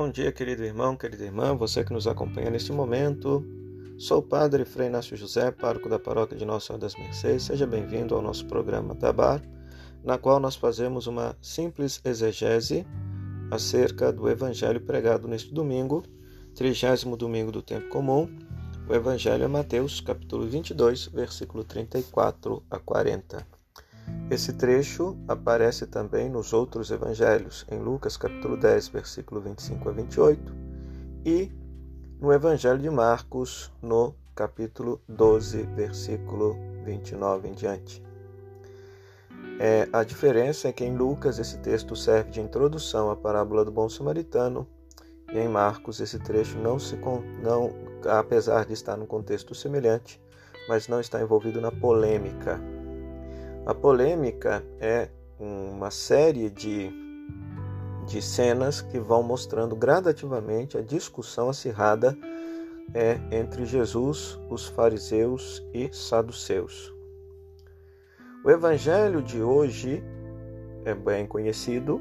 Bom dia, querido irmão, querida irmã, você que nos acompanha neste momento. Sou o Padre Frei Inácio José, pároco da paróquia de Nossa Senhora das Mercês. Seja bem-vindo ao nosso programa Tabar, na qual nós fazemos uma simples exegese acerca do Evangelho pregado neste domingo, trigésimo domingo do tempo comum. O Evangelho é Mateus, capítulo 22, versículo 34 a 40. Esse trecho aparece também nos outros evangelhos, em Lucas capítulo 10, versículo 25 a 28, e no Evangelho de Marcos, no capítulo 12, versículo 29 em diante. É, a diferença é que em Lucas esse texto serve de introdução à parábola do bom samaritano, e em Marcos esse trecho não se não, apesar de estar num contexto semelhante, mas não está envolvido na polêmica a polêmica é uma série de, de cenas que vão mostrando gradativamente a discussão acirrada é, entre Jesus, os fariseus e saduceus. O evangelho de hoje é bem conhecido.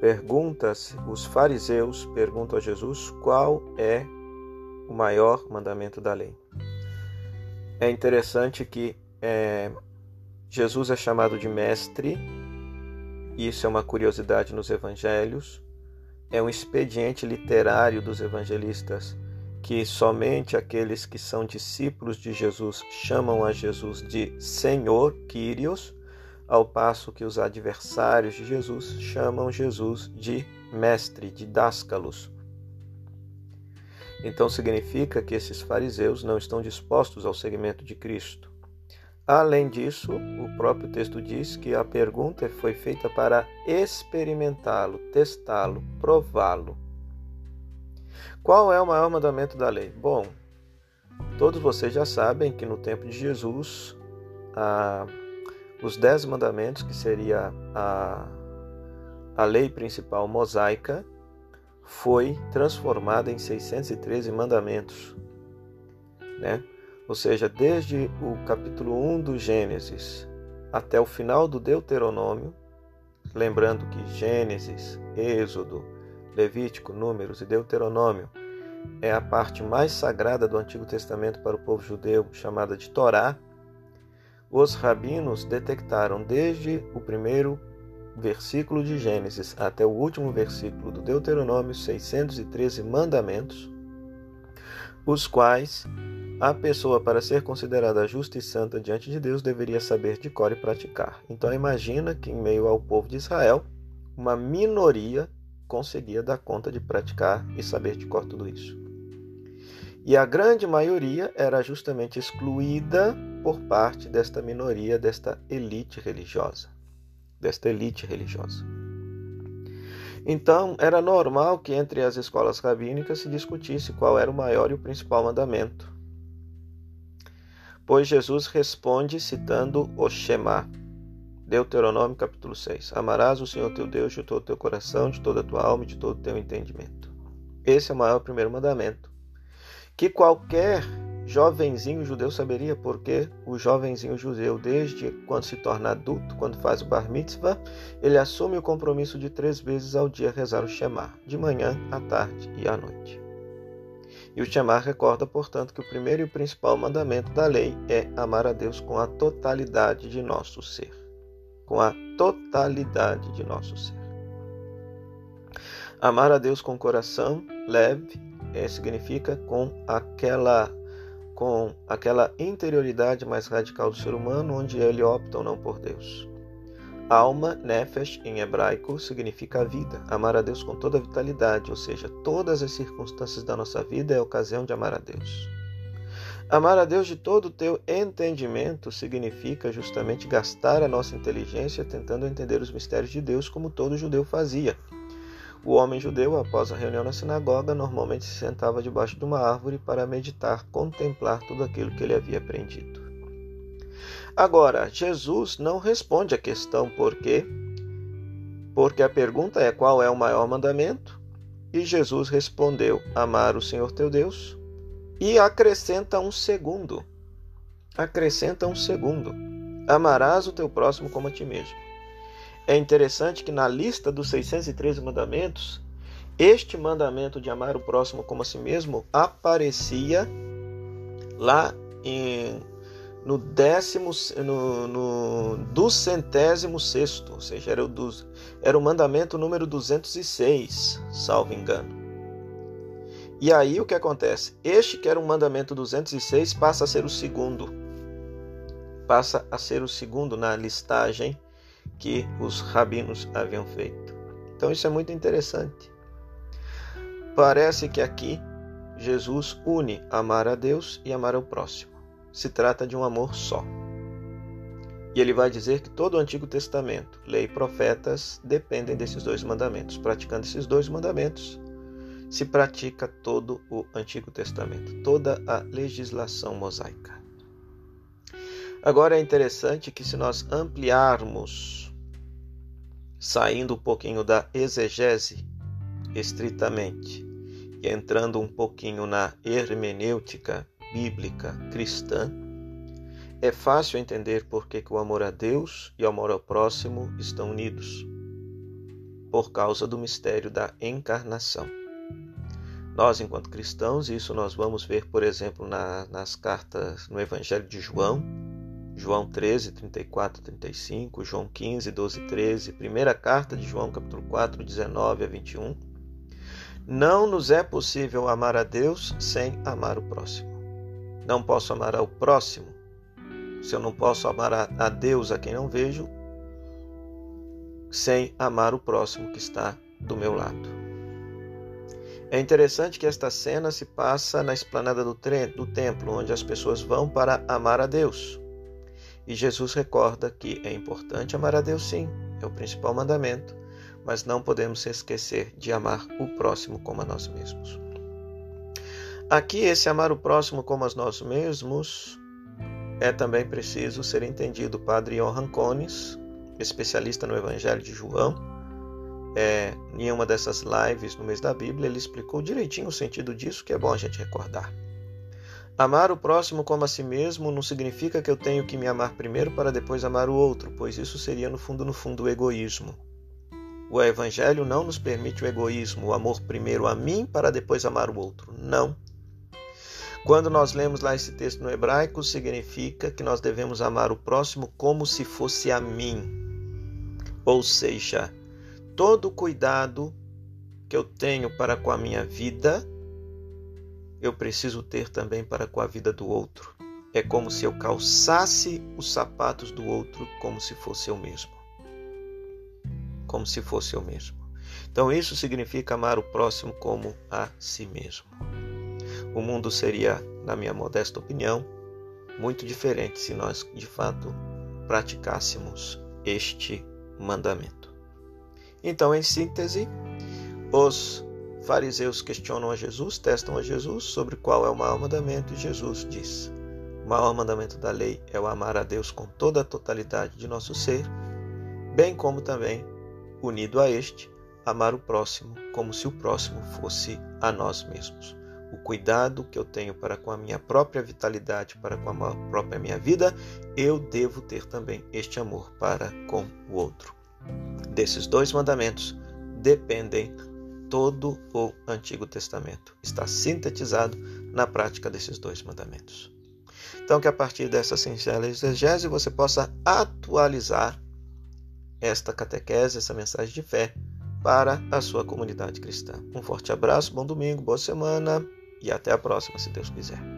Pergunta-se, os fariseus perguntam a Jesus qual é o maior mandamento da lei. É interessante que é, Jesus é chamado de mestre, isso é uma curiosidade nos evangelhos, é um expediente literário dos evangelistas que somente aqueles que são discípulos de Jesus chamam a Jesus de Senhor, Kyrios, ao passo que os adversários de Jesus chamam Jesus de mestre, de dáscalos. Então significa que esses fariseus não estão dispostos ao seguimento de Cristo. Além disso, o próprio texto diz que a pergunta foi feita para experimentá-lo, testá-lo, prová-lo. Qual é o maior mandamento da lei? Bom, todos vocês já sabem que no tempo de Jesus, os dez mandamentos, que seria a, a lei principal mosaica, foi transformada em 613 mandamentos. Né? Ou seja, desde o capítulo 1 do Gênesis até o final do Deuteronômio, lembrando que Gênesis, Êxodo, Levítico, Números e Deuteronômio é a parte mais sagrada do Antigo Testamento para o povo judeu, chamada de Torá, os rabinos detectaram desde o primeiro versículo de Gênesis até o último versículo do Deuteronômio 613 mandamentos, os quais a pessoa, para ser considerada justa e santa diante de Deus, deveria saber de cor e praticar. Então, imagina que, em meio ao povo de Israel, uma minoria conseguia dar conta de praticar e saber de cor tudo isso. E a grande maioria era justamente excluída por parte desta minoria, desta elite religiosa. Desta elite religiosa. Então, era normal que entre as escolas rabínicas se discutisse qual era o maior e o principal mandamento. Pois Jesus responde citando o Shema. Deuteronômio capítulo 6. Amarás o Senhor teu Deus de todo o teu coração, de toda a tua alma e de todo o teu entendimento. Esse é o maior primeiro mandamento. Que qualquer jovenzinho judeu saberia, porque o jovenzinho judeu, desde quando se torna adulto, quando faz o bar mitzvah, ele assume o compromisso de três vezes ao dia rezar o Shema, de manhã, à tarde e à noite. E o Shema recorda, portanto, que o primeiro e principal mandamento da lei é amar a Deus com a totalidade de nosso ser. Com a totalidade de nosso ser. Amar a Deus com coração leve é, significa com aquela com aquela interioridade mais radical do ser humano, onde ele opta ou não por Deus. Alma, nefesh, em hebraico, significa vida, amar a Deus com toda a vitalidade, ou seja, todas as circunstâncias da nossa vida é ocasião de amar a Deus. Amar a Deus de todo o teu entendimento significa justamente gastar a nossa inteligência tentando entender os mistérios de Deus, como todo judeu fazia. O homem judeu, após a reunião na sinagoga, normalmente se sentava debaixo de uma árvore para meditar, contemplar tudo aquilo que ele havia aprendido. Agora, Jesus não responde a questão por quê, porque a pergunta é qual é o maior mandamento, e Jesus respondeu: amar o Senhor teu Deus, e acrescenta um segundo. Acrescenta um segundo: amarás o teu próximo como a ti mesmo. É interessante que na lista dos 613 mandamentos, Este mandamento de amar o próximo como a si mesmo aparecia lá em, no décimo, no, no do centésimo sexto, ou seja, era o, dos, era o mandamento número 206, salvo engano. E aí o que acontece? Este que era o mandamento 206 passa a ser o segundo. Passa a ser o segundo na listagem que os rabinos haviam feito. Então isso é muito interessante. Parece que aqui Jesus une amar a Deus e amar ao próximo. Se trata de um amor só. E ele vai dizer que todo o Antigo Testamento, lei e profetas, dependem desses dois mandamentos. Praticando esses dois mandamentos, se pratica todo o Antigo Testamento, toda a legislação mosaica. Agora é interessante que, se nós ampliarmos, saindo um pouquinho da exegese estritamente e entrando um pouquinho na hermenêutica bíblica cristã, é fácil entender por que, o amor a Deus e o amor ao próximo estão unidos por causa do mistério da encarnação. Nós, enquanto cristãos, isso nós vamos ver, por exemplo, na, nas cartas no Evangelho de João, João 13, 34, 35, João 15, 12, 13, primeira carta de João, capítulo 4, 19 a 21. Não nos é possível amar a Deus sem amar o próximo. Não posso amar ao próximo se eu não posso amar a, a Deus a quem não vejo, sem amar o próximo que está do meu lado. É interessante que esta cena se passa na esplanada do, do templo, onde as pessoas vão para amar a Deus. E Jesus recorda que é importante amar a Deus, sim, é o principal mandamento, mas não podemos esquecer de amar o próximo como a nós mesmos. Aqui, esse amar o próximo como a nós mesmos é também preciso ser entendido. O padre Johan Cones, especialista no Evangelho de João, é, em uma dessas lives no mês da Bíblia, ele explicou direitinho o sentido disso, que é bom a gente recordar. Amar o próximo como a si mesmo não significa que eu tenho que me amar primeiro para depois amar o outro, pois isso seria no fundo, no fundo, o egoísmo. O Evangelho não nos permite o egoísmo, o amor primeiro a mim para depois amar o outro. Não. Quando nós lemos lá esse texto no hebraico, significa que nós devemos amar o próximo como se fosse a mim. Ou seja, todo cuidado que eu tenho para com a minha vida, eu preciso ter também para com a vida do outro. É como se eu calçasse os sapatos do outro como se fosse eu mesmo. Como se fosse eu mesmo. Então, isso significa amar o próximo como a si mesmo. O mundo seria, na minha modesta opinião, muito diferente se nós de fato praticássemos este mandamento. Então, em síntese, os fariseus questionam a Jesus, testam a Jesus sobre qual é o maior mandamento, e Jesus diz: O maior mandamento da lei é o amar a Deus com toda a totalidade de nosso ser, bem como também, unido a este, amar o próximo como se o próximo fosse a nós mesmos. O cuidado que eu tenho para com a minha própria vitalidade, para com a própria minha vida, eu devo ter também este amor para com o outro. Desses dois mandamentos dependem todo o Antigo Testamento. Está sintetizado na prática desses dois mandamentos. Então, que a partir dessa singela exegese você possa atualizar esta catequese, essa mensagem de fé para a sua comunidade cristã. Um forte abraço, bom domingo, boa semana e até a próxima, se Deus quiser.